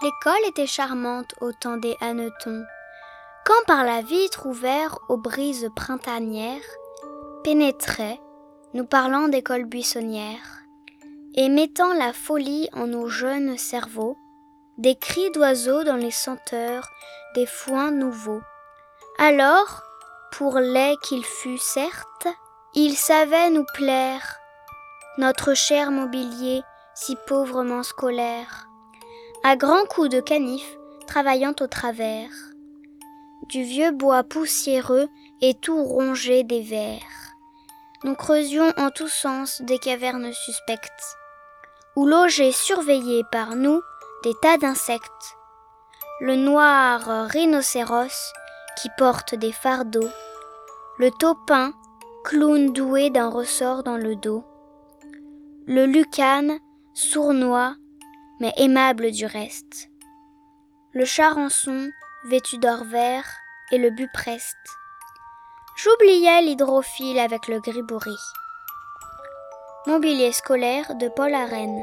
L'école était charmante au temps des hannetons, quand par la vitre ouverte aux brises printanières pénétrait, nous parlant d'école buissonnière, et mettant la folie en nos jeunes cerveaux, des cris d'oiseaux dans les senteurs des foins nouveaux. Alors, pour laid qu'il fût certes, il savait nous plaire, notre cher mobilier si pauvrement scolaire, à grands coups de canif travaillant au travers, du vieux bois poussiéreux et tout rongé des vers. Nous creusions en tous sens des cavernes suspectes, où logeaient surveillés par nous des tas d'insectes. Le noir rhinocéros qui porte des fardeaux, le taupin, clown doué d'un ressort dans le dos, le lucane, sournois, mais aimable du reste, le charançon, vêtu d'or vert, et le bupreste. J'oubliais l'hydrophile avec le gribouris. Mobilier scolaire de Paul Arène.